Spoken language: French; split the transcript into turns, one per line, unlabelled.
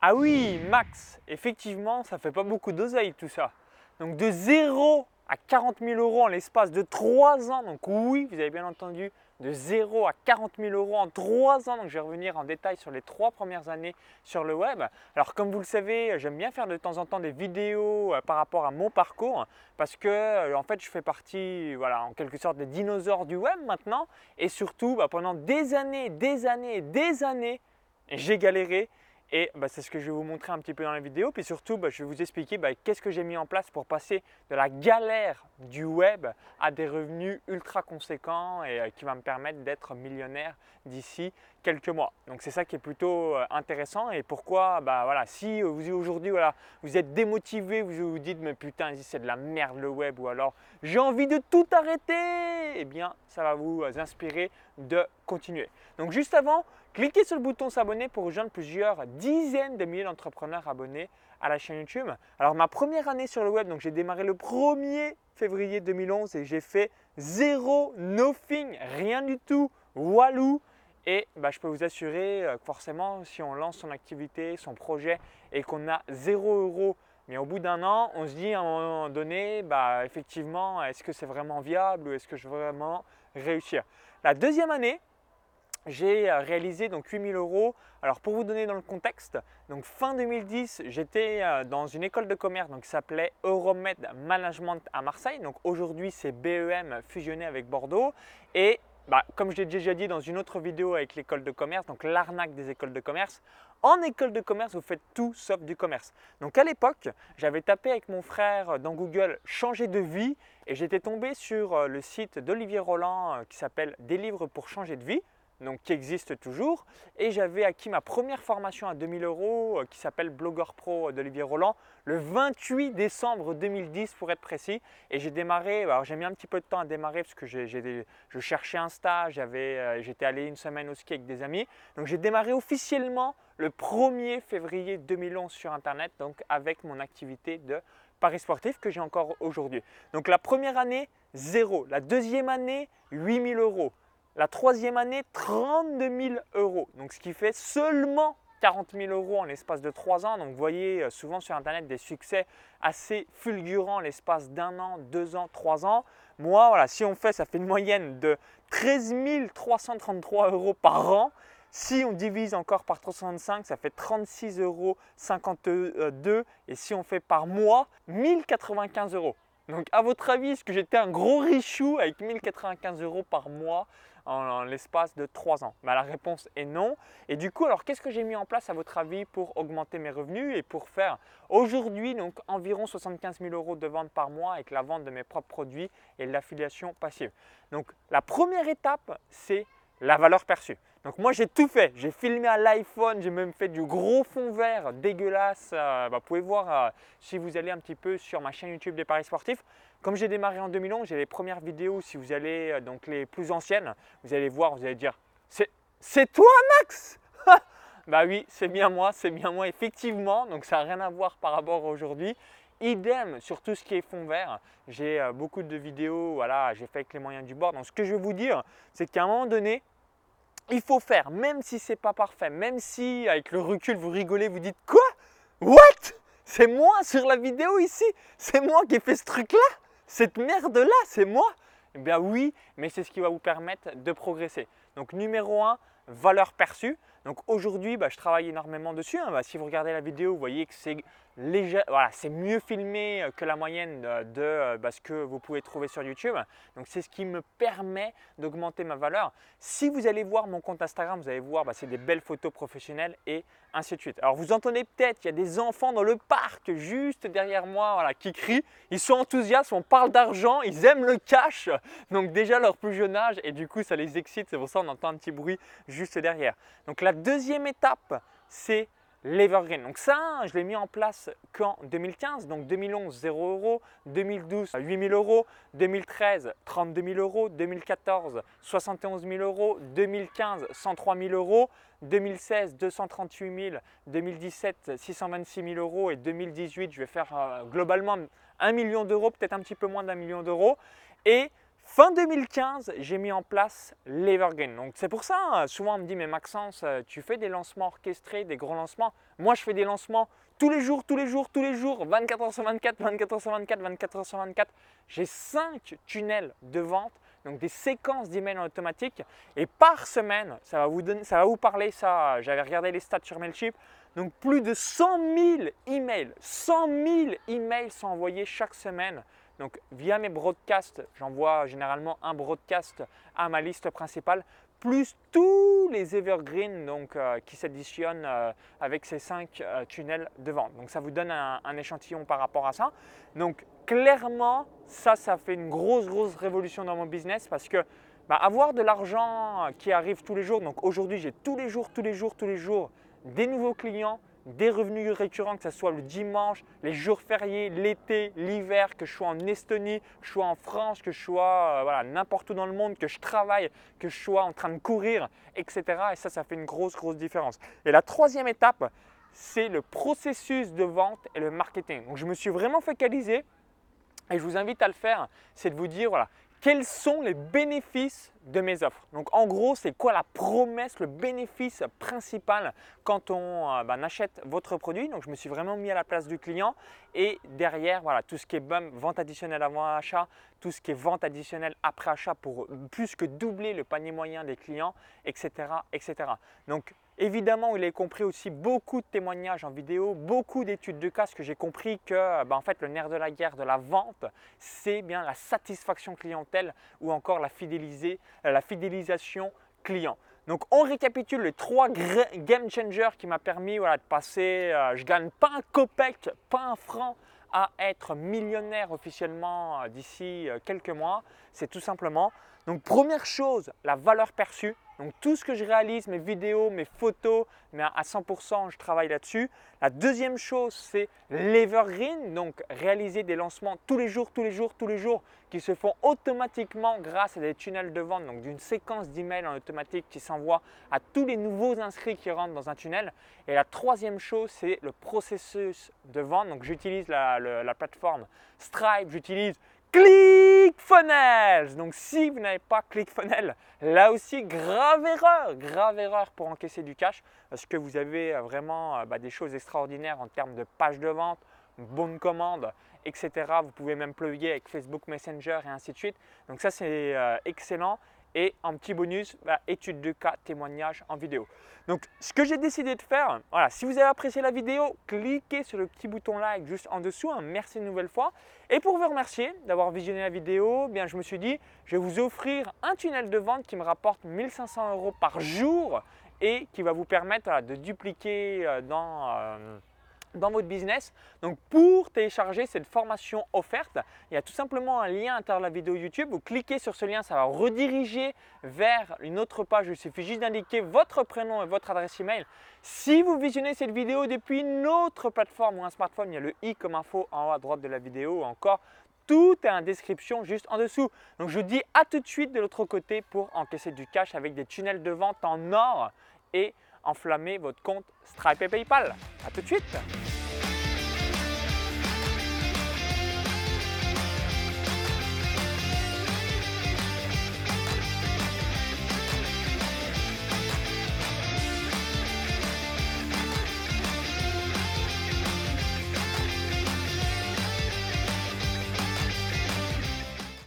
Ah oui, Max, effectivement, ça fait pas beaucoup d'oseille tout ça. Donc de 0 à 40 000 euros en l'espace de 3 ans. Donc oui, vous avez bien entendu, de 0 à 40 000 euros en 3 ans. Donc je vais revenir en détail sur les 3 premières années sur le web. Alors comme vous le savez, j'aime bien faire de temps en temps des vidéos euh, par rapport à mon parcours parce que euh, en fait je fais partie, voilà, en quelque sorte des dinosaures du web maintenant. Et surtout, bah, pendant des années, des années, des années, j'ai galéré et bah, c'est ce que je vais vous montrer un petit peu dans la vidéo. Puis surtout, bah, je vais vous expliquer bah, qu'est-ce que j'ai mis en place pour passer de la galère du web à des revenus ultra conséquents et euh, qui va me permettre d'être millionnaire d'ici quelques mois. Donc c'est ça qui est plutôt euh, intéressant et pourquoi, bah voilà, si vous aujourd'hui voilà, vous êtes démotivé, vous vous dites mais putain c'est de la merde le web ou alors j'ai envie de tout arrêter, eh bien ça va vous inspirer de continuer. Donc juste avant, cliquez sur le bouton s'abonner pour rejoindre plusieurs dizaines de milliers d'entrepreneurs abonnés à la chaîne YouTube. Alors ma première année sur le web, donc j'ai démarré le 1er février 2011 et j'ai fait zéro, nothing, rien du tout, walou. Et bah, je peux vous assurer euh, que forcément, si on lance son activité, son projet et qu'on a 0 euros, mais au bout d'un an, on se dit à un moment donné, bah, effectivement, est-ce que c'est vraiment viable ou est-ce que je veux vraiment réussir? La deuxième année, j'ai euh, réalisé donc 8000 euros. Alors pour vous donner dans le contexte, donc fin 2010, j'étais euh, dans une école de commerce donc, qui s'appelait Euromed Management à Marseille. Donc aujourd'hui c'est BEM fusionné avec Bordeaux. Et bah, comme je l'ai déjà dit dans une autre vidéo avec l'école de commerce, donc l'arnaque des écoles de commerce, en école de commerce, vous faites tout sauf du commerce. Donc à l'époque, j'avais tapé avec mon frère dans Google changer de vie et j'étais tombé sur euh, le site d'Olivier Roland qui s'appelle Des livres pour changer de vie donc qui existe toujours. Et j'avais acquis ma première formation à 2000 euros euh, qui s'appelle Blogueur Pro d'Olivier Roland le 28 décembre 2010 pour être précis. Et j'ai démarré, alors j'ai mis un petit peu de temps à démarrer parce que je cherchais un stage, euh, j'étais allé une semaine au ski avec des amis. Donc j'ai démarré officiellement le 1er février 2011 sur Internet, donc avec mon activité de Paris sportif que j'ai encore aujourd'hui. Donc la première année, zéro. La deuxième année, 8000 euros. La troisième année, 32 000 euros. Donc ce qui fait seulement 40 000 euros en l'espace de trois ans. Donc vous voyez euh, souvent sur Internet des succès assez fulgurants l'espace d'un an, deux ans, trois ans. Moi, voilà, si on fait, ça fait une moyenne de 13 333 euros par an. Si on divise encore par 365, ça fait 36,52 euros. Et si on fait par mois, 1095 euros. Donc à votre avis, est-ce que j'étais un gros richou avec 1095 euros par mois en, l'espace de 3 ans bah, La réponse est non. Et du coup, alors qu'est-ce que j'ai mis en place à votre avis pour augmenter mes revenus et pour faire aujourd'hui donc environ 75 000 euros de vente par mois avec la vente de mes propres produits et l'affiliation passive? Donc la première étape, c'est la valeur perçue. Donc moi j'ai tout fait, j'ai filmé à l'iPhone, j'ai même fait du gros fond vert dégueulasse. Euh, bah, vous pouvez voir euh, si vous allez un petit peu sur ma chaîne YouTube des paris sportifs. Comme j'ai démarré en 2011, j'ai les premières vidéos, si vous allez euh, donc les plus anciennes, vous allez voir, vous allez dire c'est toi Max? Bah oui, c'est bien moi, c'est bien moi effectivement, donc ça n'a rien à voir par rapport à aujourd'hui. Idem sur tout ce qui est fond vert. J'ai euh, beaucoup de vidéos, voilà, j'ai fait avec les moyens du bord. Donc ce que je veux vous dire, c'est qu'à un moment donné, il faut faire, même si c'est pas parfait, même si avec le recul vous rigolez, vous dites quoi? What? C'est moi sur la vidéo ici? C'est moi qui ai fait ce truc-là? Cette merde-là, c'est moi? Eh bien oui, mais c'est ce qui va vous permettre de progresser. Donc numéro 1, valeur perçue. Donc aujourd'hui, bah, je travaille énormément dessus. Hein. Bah, si vous regardez la vidéo, vous voyez que c'est voilà, c'est mieux filmé euh, que la moyenne de, euh, bah, ce que vous pouvez trouver sur YouTube. Donc c'est ce qui me permet d'augmenter ma valeur. Si vous allez voir mon compte Instagram, vous allez voir, bah, c'est des belles photos professionnelles et ainsi de suite. Alors vous entendez peut-être, il y a des enfants dans le parc juste derrière moi voilà, qui crient. Ils sont enthousiastes, on parle d'argent, ils aiment le cash. Donc déjà leur plus jeune âge et du coup ça les excite. C'est pour ça qu'on entend un petit bruit juste derrière. Donc la deuxième étape, c'est l'Evergreen. Donc ça, je l'ai mis en place qu'en 2015, donc 2011 0 euros, 2012 8 000 euros, 2013 32 000 euros, 2014 71 000 euros, 2015 103 000 euros, 2016 238 000, 2017 626 000 euros. Et 2018 je vais faire euh, globalement 1 million d'euros, peut-être un petit peu moins d'un million d'euros. Et Fin 2015, j'ai mis en place l'Evergreen. Donc c'est pour ça, hein, souvent on me dit, mais Maxence, euh, tu fais des lancements orchestrés, des gros lancements. Moi, je fais des lancements tous les jours, tous les jours, tous les jours, 24 h sur 24, 24 h sur 24, 24 h sur 24. J'ai 5 tunnels de vente, donc des séquences d'emails en automatique. Et par semaine, ça va vous, ça va vous parler, ça, j'avais regardé les stats sur Mailchimp, donc plus de 100 000 emails, 100 000 emails sont envoyés chaque semaine donc via mes broadcasts, j'envoie généralement un broadcast à ma liste principale, plus tous les evergreens donc, euh, qui s'additionnent euh, avec ces cinq euh, tunnels de vente. Donc ça vous donne un, échantillon par rapport à ça. Donc clairement, ça, ça fait une grosse, grosse révolution dans mon business parce que bah, avoir de l'argent qui arrive tous les jours, donc aujourd'hui j'ai tous les jours, tous les jours, tous les jours des nouveaux clients, des revenus récurrents, que ce soit le dimanche, les jours fériés, l'été, l'hiver, que je sois en Estonie, que je sois en France, que je sois euh, n'importe où dans le monde, que je travaille, que je sois en train de courir, etc. Et ça, ça fait une grosse, grosse différence. Et la troisième étape, c'est le processus de vente et le marketing. Donc je me suis vraiment focalisé et je vous invite à le faire, c'est de vous dire, voilà, quels sont les bénéfices de mes offres? Donc en gros, c'est quoi la promesse, le bénéfice principal quand on euh, ben, achète votre produit? Donc je me suis vraiment mis à la place du client et derrière, voilà, tout ce qui est vente additionnelle avant achat, tout ce qui est vente additionnelle après achat pour plus que doubler le panier moyen des clients, etc. etc. Donc Évidemment, il est compris aussi beaucoup de témoignages en vidéo, beaucoup d'études de cas, parce que j'ai compris que ben, en fait, le nerf de la guerre de la vente, c'est bien la satisfaction clientèle ou encore la, euh, fidélisation client. Donc on récapitule les trois game changers qui m'a permis de passer, euh, je gagne pas un copec, pas un franc à être millionnaire officiellement euh, d'ici quelques mois. C'est tout simplement, donc première chose, la valeur perçue. Donc tout ce que je réalise, mes vidéos, mes photos, mais à 100% je travaille là-dessus. La deuxième chose, c'est l'evergreen, donc réaliser des lancements tous les jours, tous les jours, tous les jours, qui se font automatiquement grâce à des tunnels de vente, donc d'une séquence d'emails en automatique qui s'envoie à tous les nouveaux inscrits qui rentrent dans un tunnel. Et la troisième chose, c'est le processus de vente. Donc j'utilise la, la plateforme Stripe, j'utilise ClickFunnels. Donc si vous n'avez pas ClickFunnels, là aussi grave erreur, grave erreur pour encaisser du cash parce que vous avez euh, vraiment euh, bah, des choses extraordinaires en termes de pages de vente, bonnes commandes, etc. Vous pouvez même plugger avec Facebook Messenger et ainsi de suite. Donc ça c'est euh, excellent. Et en petit bonus, bah, étude de cas, témoignage en vidéo. Donc ce que j'ai décidé de faire, voilà, si vous avez apprécié la vidéo, cliquez sur le petit bouton like juste en dessous, hein, merci une nouvelle fois. Et pour vous remercier d'avoir visionné la vidéo, eh bien je me suis dit, je vais vous offrir un tunnel de vente qui me rapporte 1500 euros par jour et qui va vous permettre de dupliquer euh, dans... Euh, dans votre business. Donc pour télécharger cette formation offerte, il y a tout simplement un lien à l'intérieur de la vidéo YouTube. Vous cliquez sur ce lien, ça va rediriger vers une autre page. Il suffit juste d'indiquer votre prénom et votre adresse email. Si vous visionnez cette vidéo depuis une autre plateforme ou un smartphone, il y a le i comme info en haut à droite de la vidéo ou encore tout est en description juste en dessous. Donc je vous dis à tout de suite de l'autre côté pour encaisser du cash avec des tunnels de vente en or et enflammer votre compte Stripe et PayPal. A tout de suite